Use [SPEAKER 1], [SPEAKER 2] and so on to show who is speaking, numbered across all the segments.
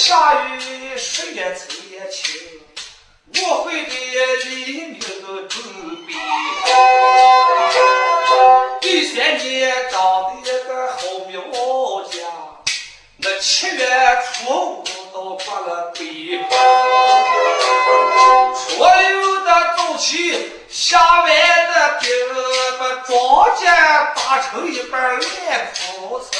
[SPEAKER 1] 下雨，十月七夜晴。我会的黎明准备好。第三年，长得一个好苗家。那七月初五到过了，
[SPEAKER 2] 桂花。所有的早起，下晚的，给把庄稼打成一
[SPEAKER 3] 半烂铺子。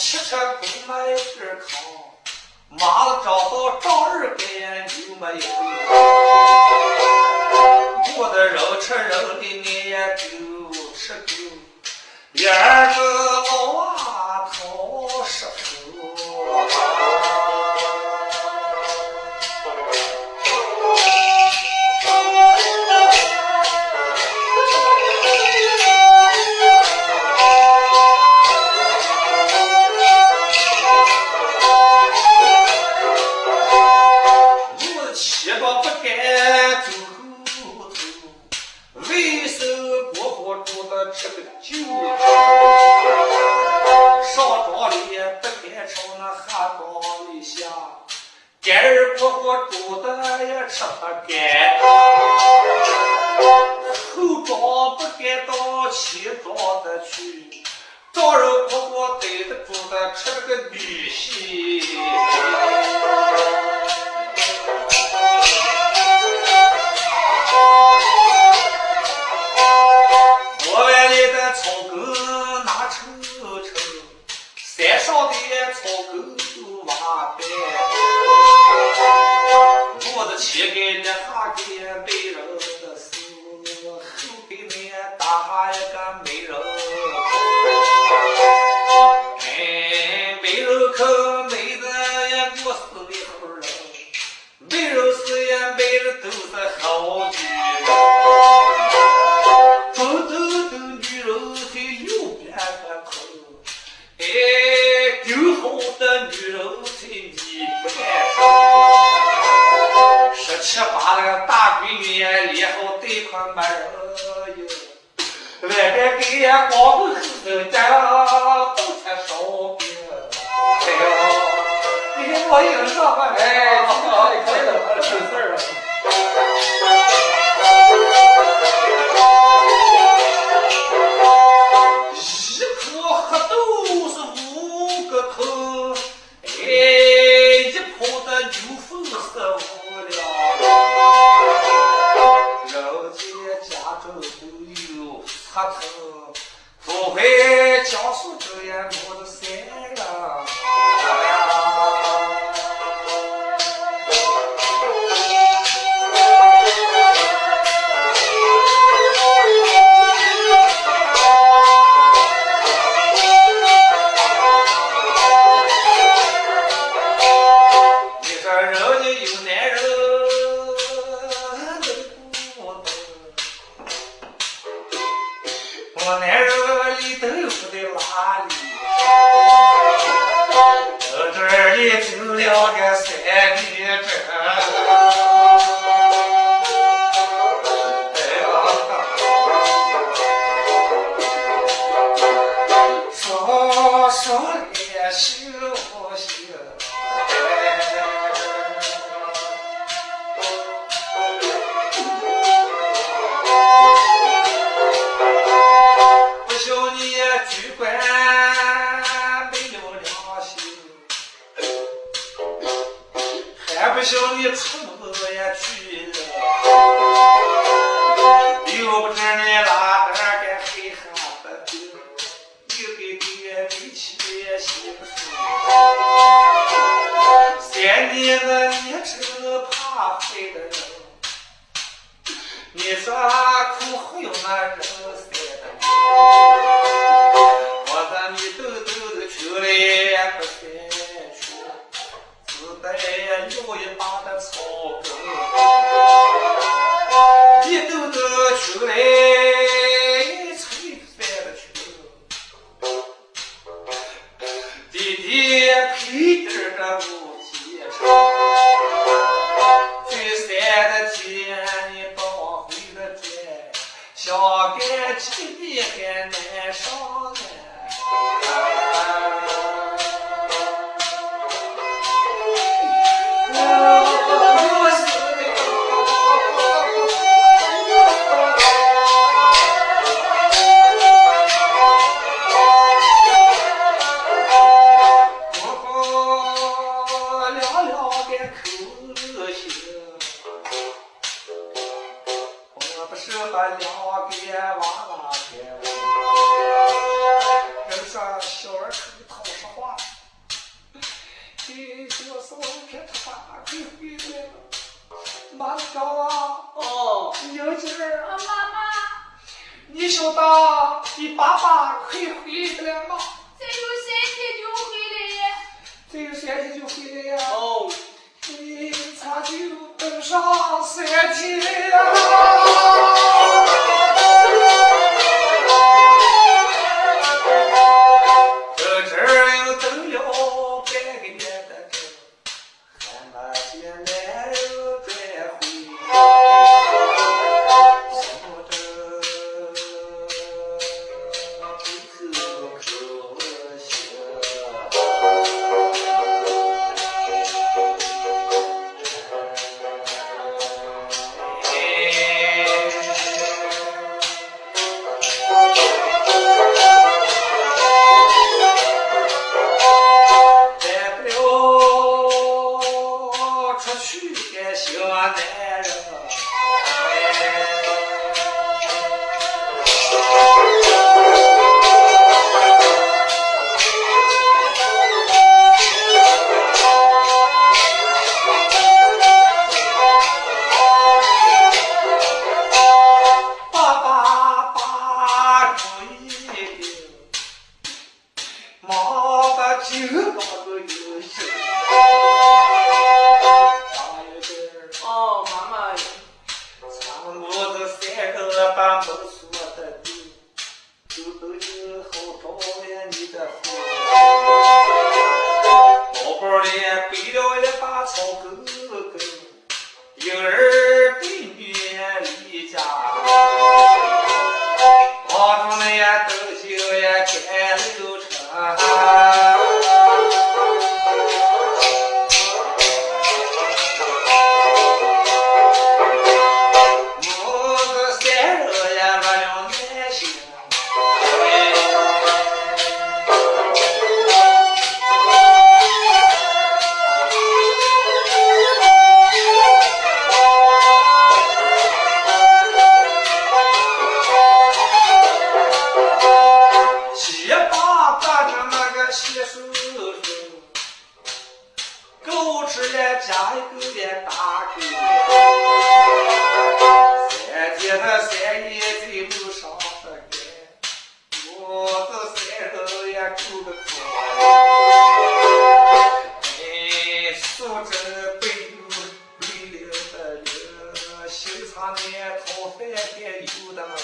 [SPEAKER 3] 吃
[SPEAKER 2] 车不买
[SPEAKER 1] 日
[SPEAKER 2] 糠
[SPEAKER 1] 妈
[SPEAKER 2] 子找到丈日干就没有。我的肉吃肉的你也够吃够，第二个娃讨生活。吃不干后庄不干到前庄的去庄人不婆逮着猪吃了个
[SPEAKER 3] 女
[SPEAKER 2] 婿他那
[SPEAKER 1] 讨饭该有的嘛，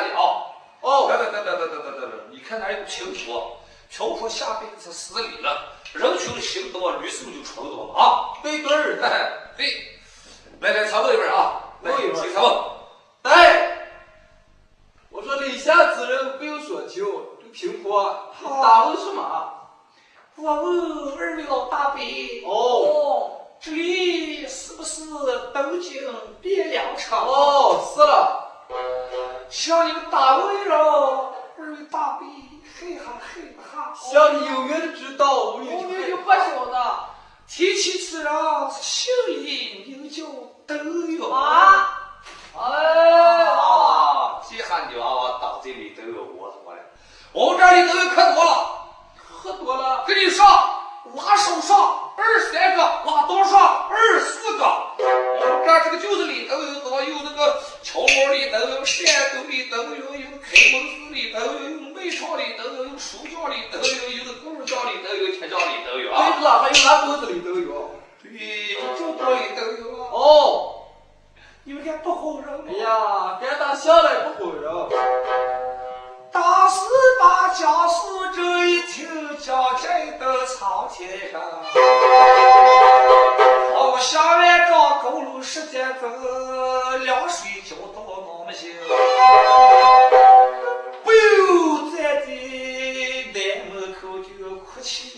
[SPEAKER 1] 别给我举他了。
[SPEAKER 4] 哦，
[SPEAKER 1] 等等等等等等等等等，你看哪有评说，评说下辈子死里了，人穷行多，律师就出多了啊。
[SPEAKER 4] 对对儿，
[SPEAKER 1] 对，来来，尝我一份啊，来，请尝我。
[SPEAKER 4] 哎，我说李下之人不有所求，这个平坡，你打问什么？
[SPEAKER 1] 我问二位老大伯，
[SPEAKER 4] 哦，
[SPEAKER 1] 这里是不是东京汴梁城？
[SPEAKER 4] 哦，是了，
[SPEAKER 1] 向你们打问了，二位大伯，嘿哈嘿哈。
[SPEAKER 4] 像你有缘的知道，我
[SPEAKER 5] 们就不晓得
[SPEAKER 1] 提起此人，姓李名叫窦永。
[SPEAKER 5] 啊。哎啊，
[SPEAKER 1] 啊，这下你娃娃当这里都有我多了，我们这里都有可多了。
[SPEAKER 4] 喝多了，
[SPEAKER 1] 跟你上，拉手上二十三个，拉刀上二十四个。我们这儿这个就是里头有多有那个桥毛里头有，山沟里头有，有开门寺里头有，有煤场里头有，有书教里头有，有的工匠里头有，铁匠里头有
[SPEAKER 4] 对
[SPEAKER 1] 啊。
[SPEAKER 4] 了，还有哪沟子里都有。
[SPEAKER 1] 对，就这多里头有啊。
[SPEAKER 4] 哦，
[SPEAKER 1] 有点不好人
[SPEAKER 4] 哎呀，该打下来不好人。
[SPEAKER 1] 大师把家书这一听，将在的苍天上。好下来找公路时间走，凉水浇到那么行。不由在的南门口就哭泣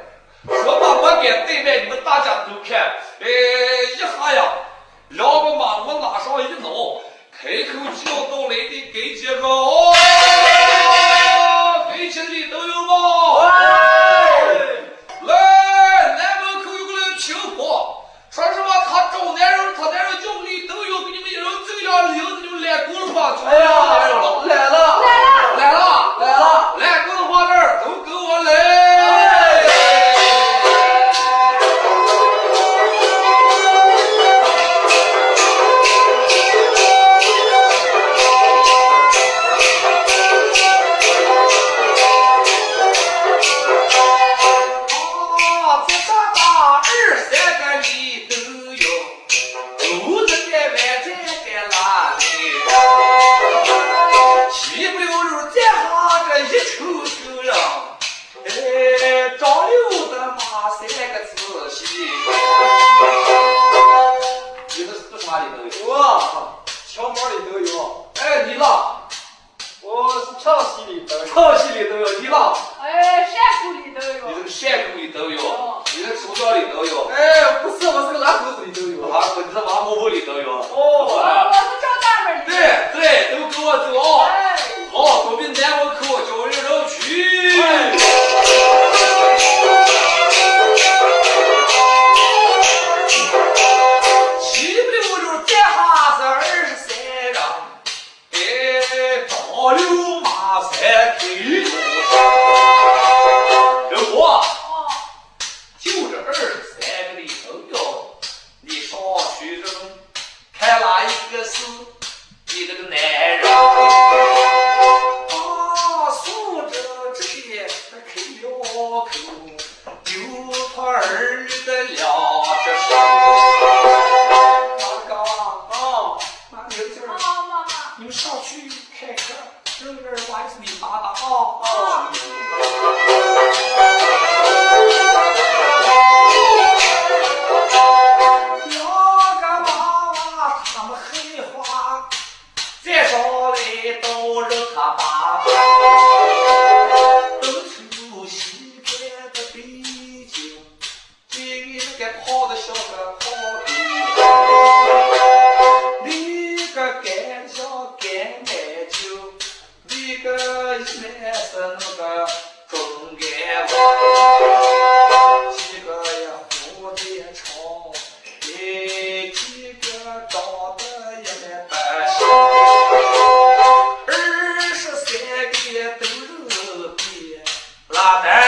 [SPEAKER 1] 什么
[SPEAKER 4] 我
[SPEAKER 1] 给
[SPEAKER 4] 对
[SPEAKER 1] 面你们大家都看，哎，一下呀，两个马，我马上一闹，开口就要到来的，给几个哦，给几个都有嘛，来，来门口有个来平房，说实话，他招男人，他男人要你都要给你们一人走两里，你们来多少嘛，
[SPEAKER 4] 走两里了，
[SPEAKER 1] 来了。里头有。哎，
[SPEAKER 4] 不是，我是个拉肚子里头有。
[SPEAKER 1] 啊，本身麻婆布里头有。也都是拉的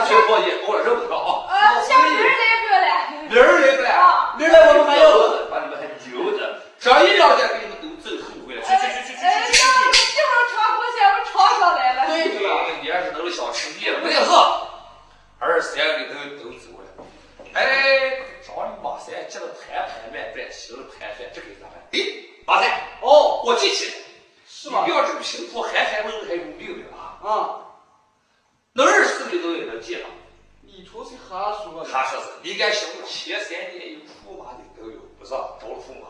[SPEAKER 4] 哎能
[SPEAKER 1] 听过也偶尔认不着啊。
[SPEAKER 5] 呃，下明儿来不来？
[SPEAKER 1] 明儿来不来？
[SPEAKER 5] 啊
[SPEAKER 1] 明儿来我们还要把你们还留着，上一两天给你们都赠送回来。去去去去去
[SPEAKER 5] 哎，
[SPEAKER 1] 去去
[SPEAKER 5] 那
[SPEAKER 1] 去。
[SPEAKER 5] 这会儿长过去，我尝上来了。
[SPEAKER 4] 对着了。
[SPEAKER 1] 你要是都是小吃店了，没有事。二三里头都走了。哎，找你马三接着盘盘卖饭，行了盘饭，这给咋办？哎，马三，
[SPEAKER 4] 哦，
[SPEAKER 1] 我记起来了，
[SPEAKER 4] 是吧
[SPEAKER 1] 你不？要这么贫苦，寒寒冷冷还有命的啊！
[SPEAKER 4] 啊，
[SPEAKER 1] 那二十里头也能记了。
[SPEAKER 4] 你出去瞎说了。
[SPEAKER 1] 他说是，你敢想前三年有驸马的都有，不是找了驸马，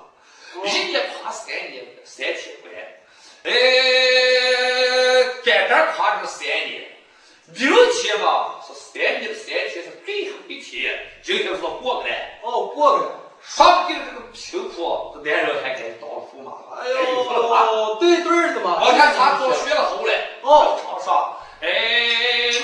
[SPEAKER 1] 一年夸三年三天关，哎，单单夸这个三年，明天嘛是三年三天是最后一天，今天说过不来，
[SPEAKER 4] 哦，过不来。
[SPEAKER 1] 说不定这个贫苦这男人还敢当驸马了。
[SPEAKER 4] 哎呦，对对的嘛。
[SPEAKER 1] 我看他做学了后来，
[SPEAKER 4] 哦
[SPEAKER 1] 场上，哎，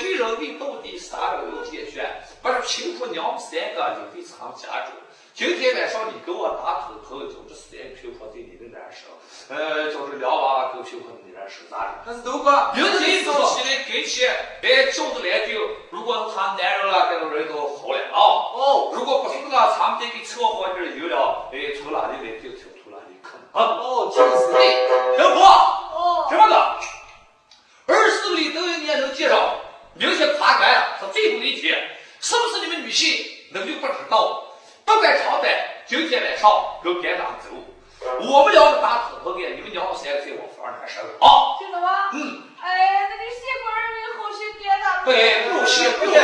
[SPEAKER 1] 为人为到底三人有解决，把这贫苦娘们三个留给咱们家中。今天晚上你给我打头头，就这三个贫苦对你的难受，呃，叫这两娃跟贫苦的难受咋的？
[SPEAKER 4] 还是都哥。
[SPEAKER 1] 明天早起来给钱，哎，叫着来就，如果他男人了，这个人都好了啊。
[SPEAKER 4] 哦
[SPEAKER 1] 如果不是的，咱们得给凑合这有了，哎，从哪里来就从从哪里啃啊。
[SPEAKER 4] 哦，就是。
[SPEAKER 1] 对，老婆。
[SPEAKER 5] 哦，
[SPEAKER 1] 这么个，二十里都有年能介绍，明天爬关是最后一天，是不是你们女性能就不知道？不管长短，今天晚上跟班长走，我们两个打头头的，你们娘们三个在我房里生啊！
[SPEAKER 5] 听懂吗？
[SPEAKER 1] 嗯，
[SPEAKER 5] 哎，那你谢官人为后续别打。
[SPEAKER 1] 对，不谢不
[SPEAKER 4] 谢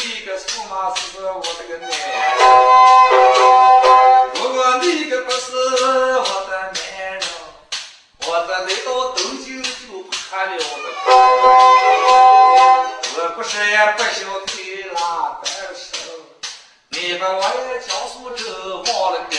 [SPEAKER 1] 你个驸马是我的个男人，如果你个不是我的男人，我这来到东京就怕了的。我不是也不想推拉单手，你把我也江苏州忘了你。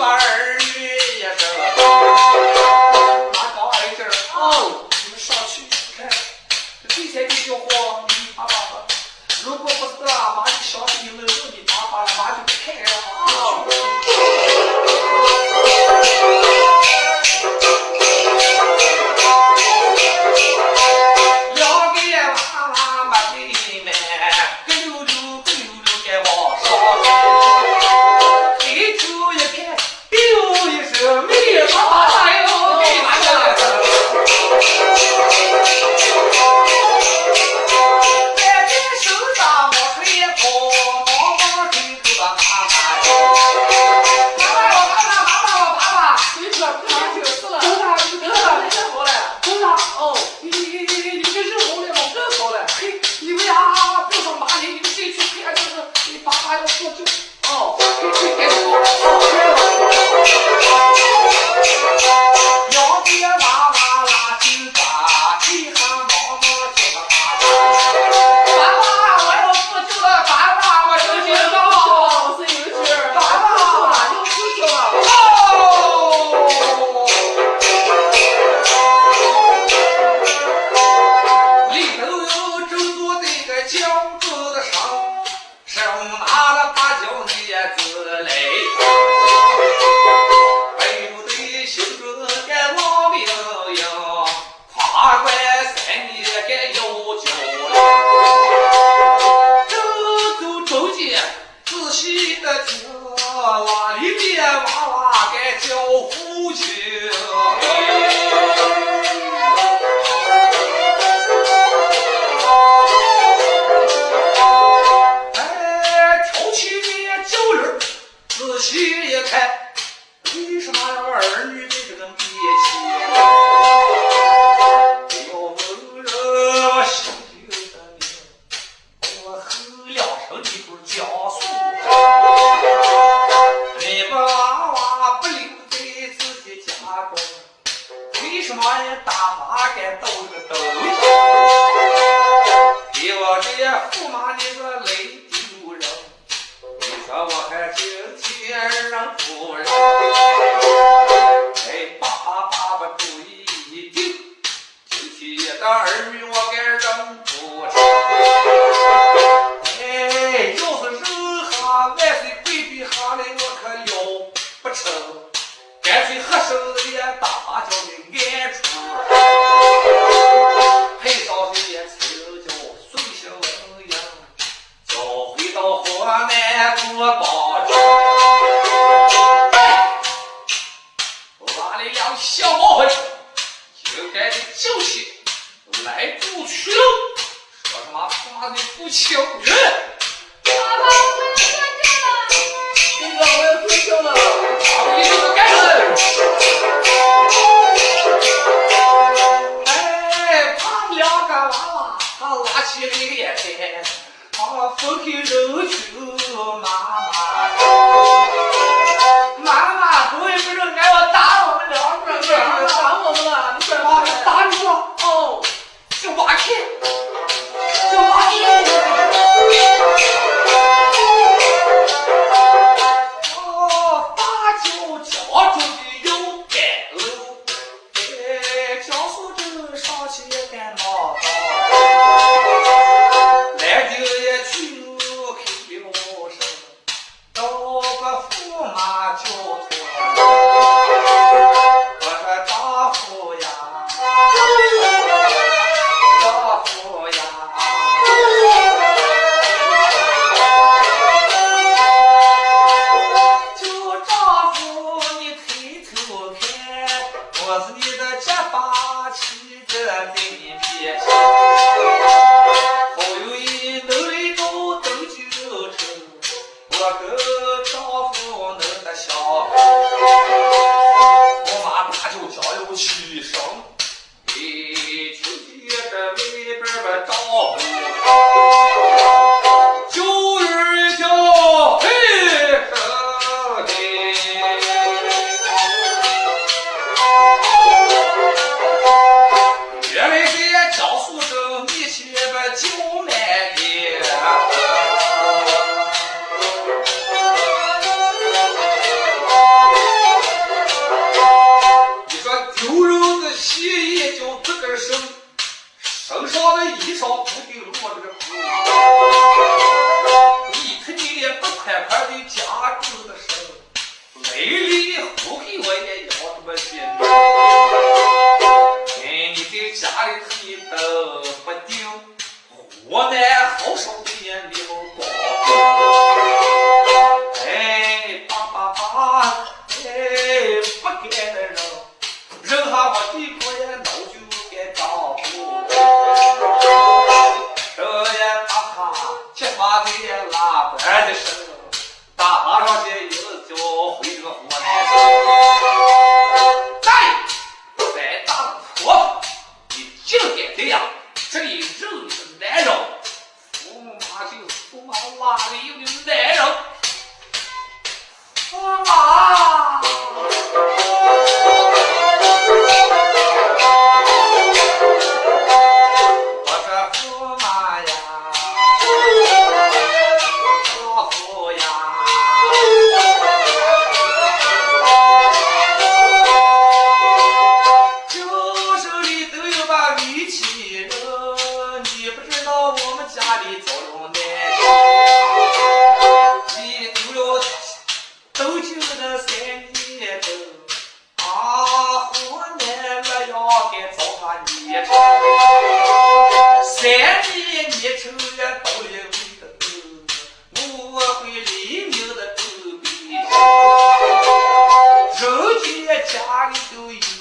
[SPEAKER 1] far 起的子哪里面娃娃该叫父亲起眼来，啊，风雨柔情妈妈。举手人家家